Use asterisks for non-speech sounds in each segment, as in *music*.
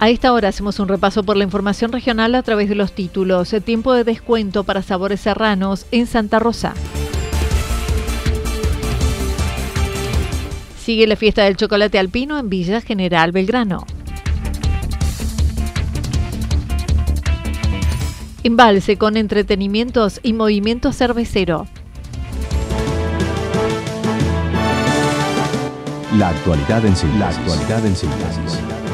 A esta hora hacemos un repaso por la información regional a través de los títulos. Tiempo de descuento para sabores serranos en Santa Rosa. Sigue la fiesta del chocolate alpino en Villa General Belgrano. Embalse con entretenimientos y movimiento cervecero. La actualidad en síntesis. La actualidad en síntesis.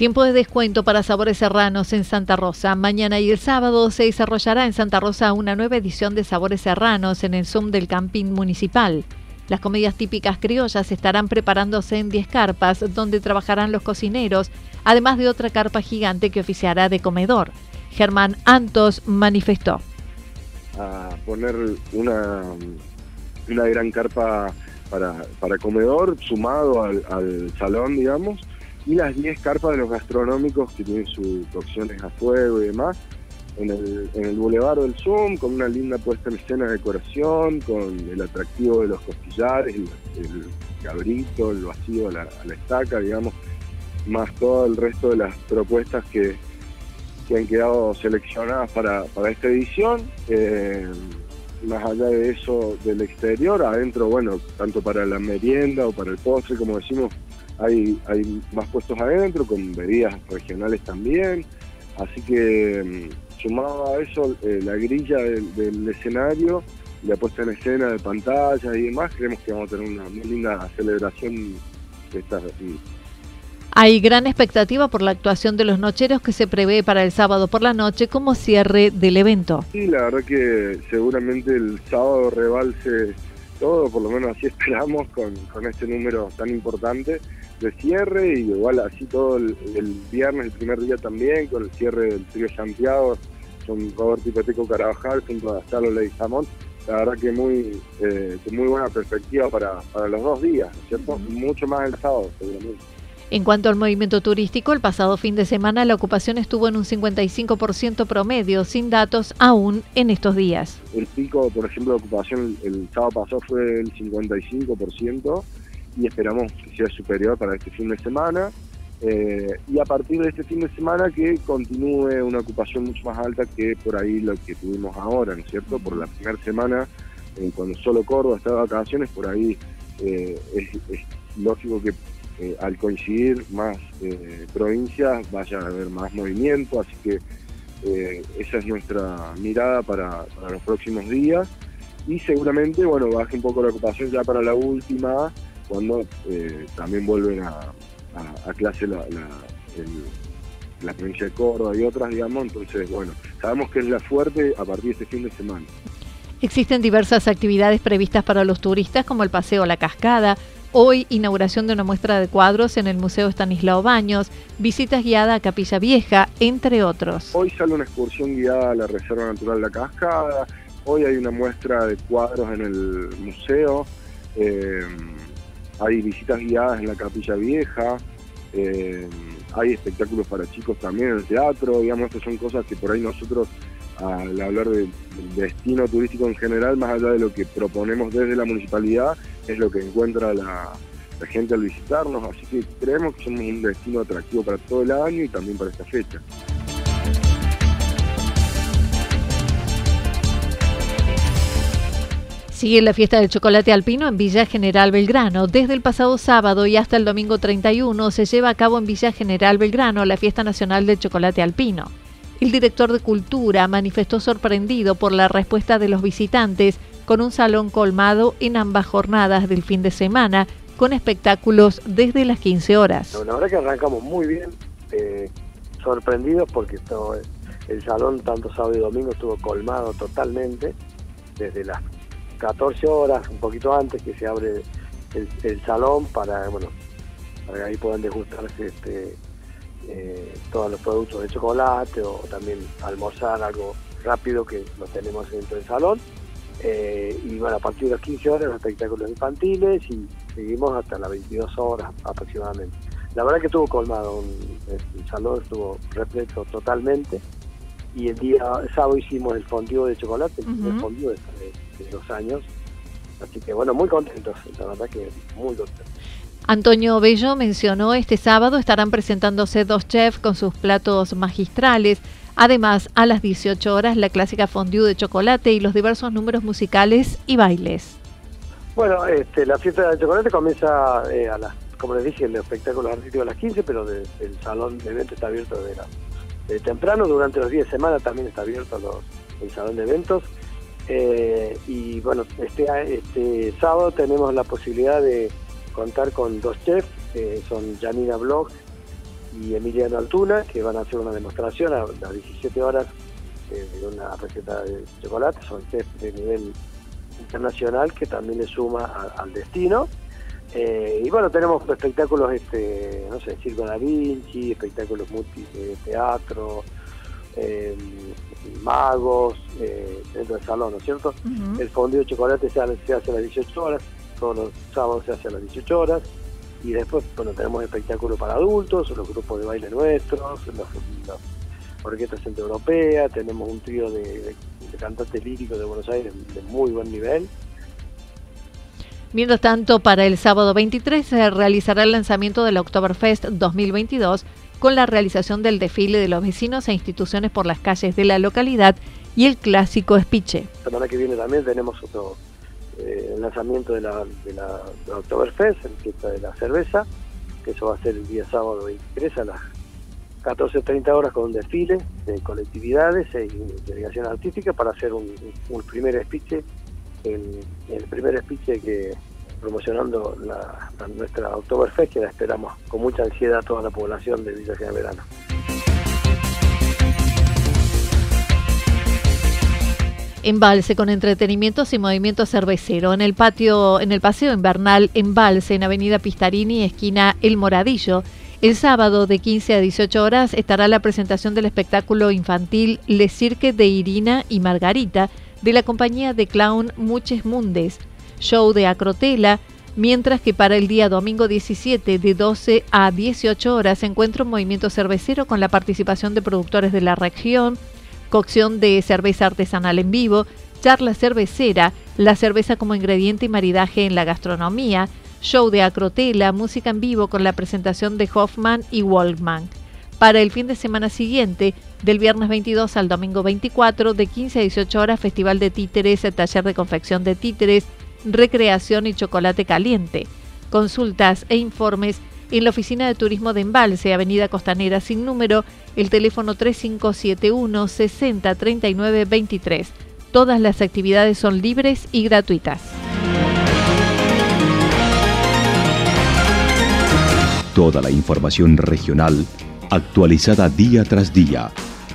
Tiempo de descuento para sabores serranos en Santa Rosa. Mañana y el sábado se desarrollará en Santa Rosa una nueva edición de Sabores Serranos en el Zoom del Camping Municipal. Las comidas típicas criollas estarán preparándose en 10 carpas donde trabajarán los cocineros, además de otra carpa gigante que oficiará de comedor. Germán Antos manifestó. A poner una, gran carpa para, comedor sumado al salón, digamos, y las 10 carpas de los gastronómicos que tienen sus cocciones a fuego y demás, en el, en el Boulevard del Zoom, con una linda puesta en escena de decoración, con el atractivo de los costillares, el, cabrito, el vacío a la, a la, estaca, digamos, más todo el resto de las propuestas que, que han quedado seleccionadas para, para esta edición. Eh, más allá de eso del exterior, adentro, bueno, tanto para la merienda o para el postre, como decimos, hay, hay más puestos adentro, con bebidas regionales también. Así que mm, sumado a eso, eh, la grilla del, del, escenario, la puesta en escena de pantalla y demás, creemos que vamos a tener una muy linda celebración de estas. Hay gran expectativa por la actuación de los nocheros que se prevé para el sábado por la noche como cierre del evento. Sí, la verdad que seguramente el sábado rebalse todo, por lo menos así *laughs* esperamos con, con este número tan importante de cierre y igual así todo el, el, viernes, el primer día también, con el cierre del trío Santiago, con Roberto Peteco Carabajal junto a Salo Leguizamón. La verdad que muy, eh, muy buena perspectiva para, para, los dos días, ¿cierto? Uh -huh. Mucho más el sábado, seguramente. En cuanto al movimiento turístico, el pasado fin de semana la ocupación estuvo en un 55% promedio, sin datos aún en estos días. El pico, por ejemplo, de ocupación el, el sábado pasado fue el 55%, y esperamos que sea superior para este fin de semana. Eh, y a partir de este fin de semana que continúe una ocupación mucho más alta que por ahí lo que tuvimos ahora, ¿no es cierto? Por la primera semana, eh, cuando solo Córdoba está de vacaciones, por ahí eh, es, lógico que eh, al coincidir más provincias vaya a haber más movimiento, así que esa es nuestra mirada para los próximos días. Y seguramente, bueno, baje un poco la ocupación ya para la última, cuando eh, también vuelven a, a, a clase la, la, el, la, provincia de Córdoba y otras, digamos. Entonces, bueno, sabemos que es la fuerte a partir de este fin de semana. Existen diversas actividades previstas para los turistas como el paseo a la cascada, Hoy, inauguración de una muestra de cuadros en el Museo Estanislao Baños, visitas guiadas a Capilla Vieja, entre otros. Hoy sale una excursión guiada a la Reserva Natural La Cascada, hoy hay una muestra de cuadros en el museo, eh, hay visitas guiadas en la Capilla Vieja, eh, hay espectáculos para chicos también en el teatro, digamos, estas son cosas que por ahí nosotros al hablar del destino turístico en general, más allá de lo que proponemos desde la municipalidad, es lo que encuentra la, gente al visitarnos, así que creemos que somos un destino atractivo para todo el año y también para esta fecha. Sigue la fiesta del chocolate alpino en Villa General Belgrano. Desde el pasado sábado y hasta el domingo 31 se lleva a cabo en Villa General Belgrano la fiesta nacional del chocolate alpino. El director de Cultura manifestó sorprendido por la respuesta de los visitantes con un salón colmado en ambas jornadas del fin de semana con espectáculos desde las 15 horas. La verdad que arrancamos muy bien, eh, sorprendidos porque el salón tanto sábado y domingo estuvo colmado totalmente desde las 14 horas, un poquito antes que se abre el, salón para, bueno, para que ahí puedan degustarse este, eh, todos los productos de chocolate o también almorzar algo rápido que lo tenemos dentro del salón. Eh, y bueno, a partir de las 15 horas los espectáculos infantiles y seguimos hasta las 22 horas aproximadamente. La verdad que estuvo colmado, el salón estuvo repleto totalmente y el día sábado hicimos el fondue de chocolate, el fondue de, de, dos años, así que bueno, muy contentos, la verdad que muy contentos. Antonio Bello mencionó este sábado estarán presentándose dos chefs con sus platos magistrales. Además, a las 18 horas la clásica fondue de chocolate y los diversos números musicales y bailes. Bueno, este, la fiesta de chocolate comienza eh, a las, como les dije, el espectáculo artístico a las 15, pero el salón de eventos está abierto temprano. Durante los días de semana también está abierto el salón de eventos. Eh, y bueno, este, este sábado tenemos la posibilidad de contar con dos chefs, que son Janina Bloch y Emiliano Altuna, que van a hacer una demostración a las 17 horas eh, de una receta de chocolate. Son chefs de nivel internacional que también le suma al destino. Eh, y bueno, tenemos espectáculos, este, no sé, Circo Da Vinci, espectáculos multi de teatro, eh, magos, dentro del salón, ¿no es cierto? El fondue de chocolate se hace, se hace a las 18 horas, todos los sábados se hace a las 18 horas y después bueno tenemos espectáculos para adultos, los grupos de baile nuestros, la orquesta centroeuropea, tenemos un trío de, cantantes líricos de Buenos Aires de muy buen nivel. Mientras tanto, para el sábado 23 se realizará el lanzamiento del Oktoberfest 2022 con la realización del desfile de los vecinos e instituciones por las calles de la localidad y el clásico espiche. La semana que viene también tenemos otro eh, lanzamiento de la, de la, Oktoberfest, el fiesta de la cerveza, que eso va a ser el día sábado 23 a las 14.30 horas con un desfile de colectividades y delegación artística para hacer un, primer speech, el, primer speech que promocionando la, nuestra Oktoberfest que la esperamos con mucha ansiedad a toda la población de Villa General Verano. Embalse con entretenimientos y movimiento cervecero en el patio, en el paseo invernal Embalse en Avenida Pistarini, esquina El Moradillo. El sábado de 15 a 18 horas estará la presentación del espectáculo infantil Le Cirque de Irina y Margarita de la compañía de clown Muches Mundes, show de acrotela, mientras que para el día domingo 17 de 12 a 18 horas se encuentra un movimiento cervecero con la participación de productores de la región, cocción de cerveza artesanal en vivo, charla cervecera, la cerveza como ingrediente y maridaje en la gastronomía, show de acrotela, música en vivo con la presentación de Hoffman y Waldman. Para el fin de semana siguiente, del viernes 22 al domingo 24, de 15 a 18 horas, Festival de Títeres, taller de confección de títeres, recreación y chocolate caliente. Consultas e informes en la Oficina de Turismo de Embalse, Avenida Costanera sin número, el teléfono 3571 60 23. Todas las actividades son libres y gratuitas. Toda la información regional actualizada día tras día.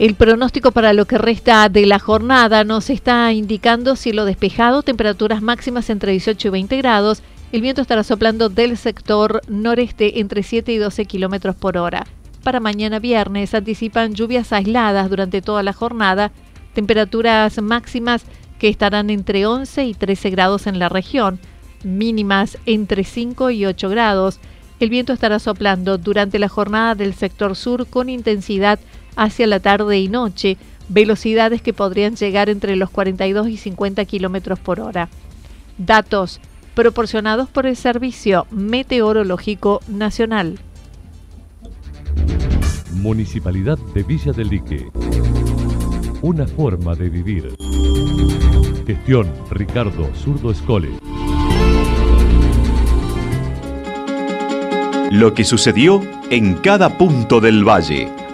El pronóstico para lo que resta de la jornada nos está indicando cielo despejado, temperaturas máximas entre 18 y 20 grados. El viento estará soplando del sector noreste entre 7 y 12 kilómetros por hora. Para mañana viernes anticipan lluvias aisladas durante toda la jornada, temperaturas máximas que estarán entre 11 y 13 grados en la región, mínimas entre 5 y 8 grados. El viento estará soplando durante la jornada del sector sur con intensidad hacia la tarde y noche, velocidades que podrían llegar entre los 42 y 50 kilómetros por hora. Datos proporcionados por el Servicio Meteorológico Nacional. Municipalidad de Villa del Lique. Una forma de vivir. Gestión Ricardo Zurdo Escole. Lo que sucedió en cada punto del valle.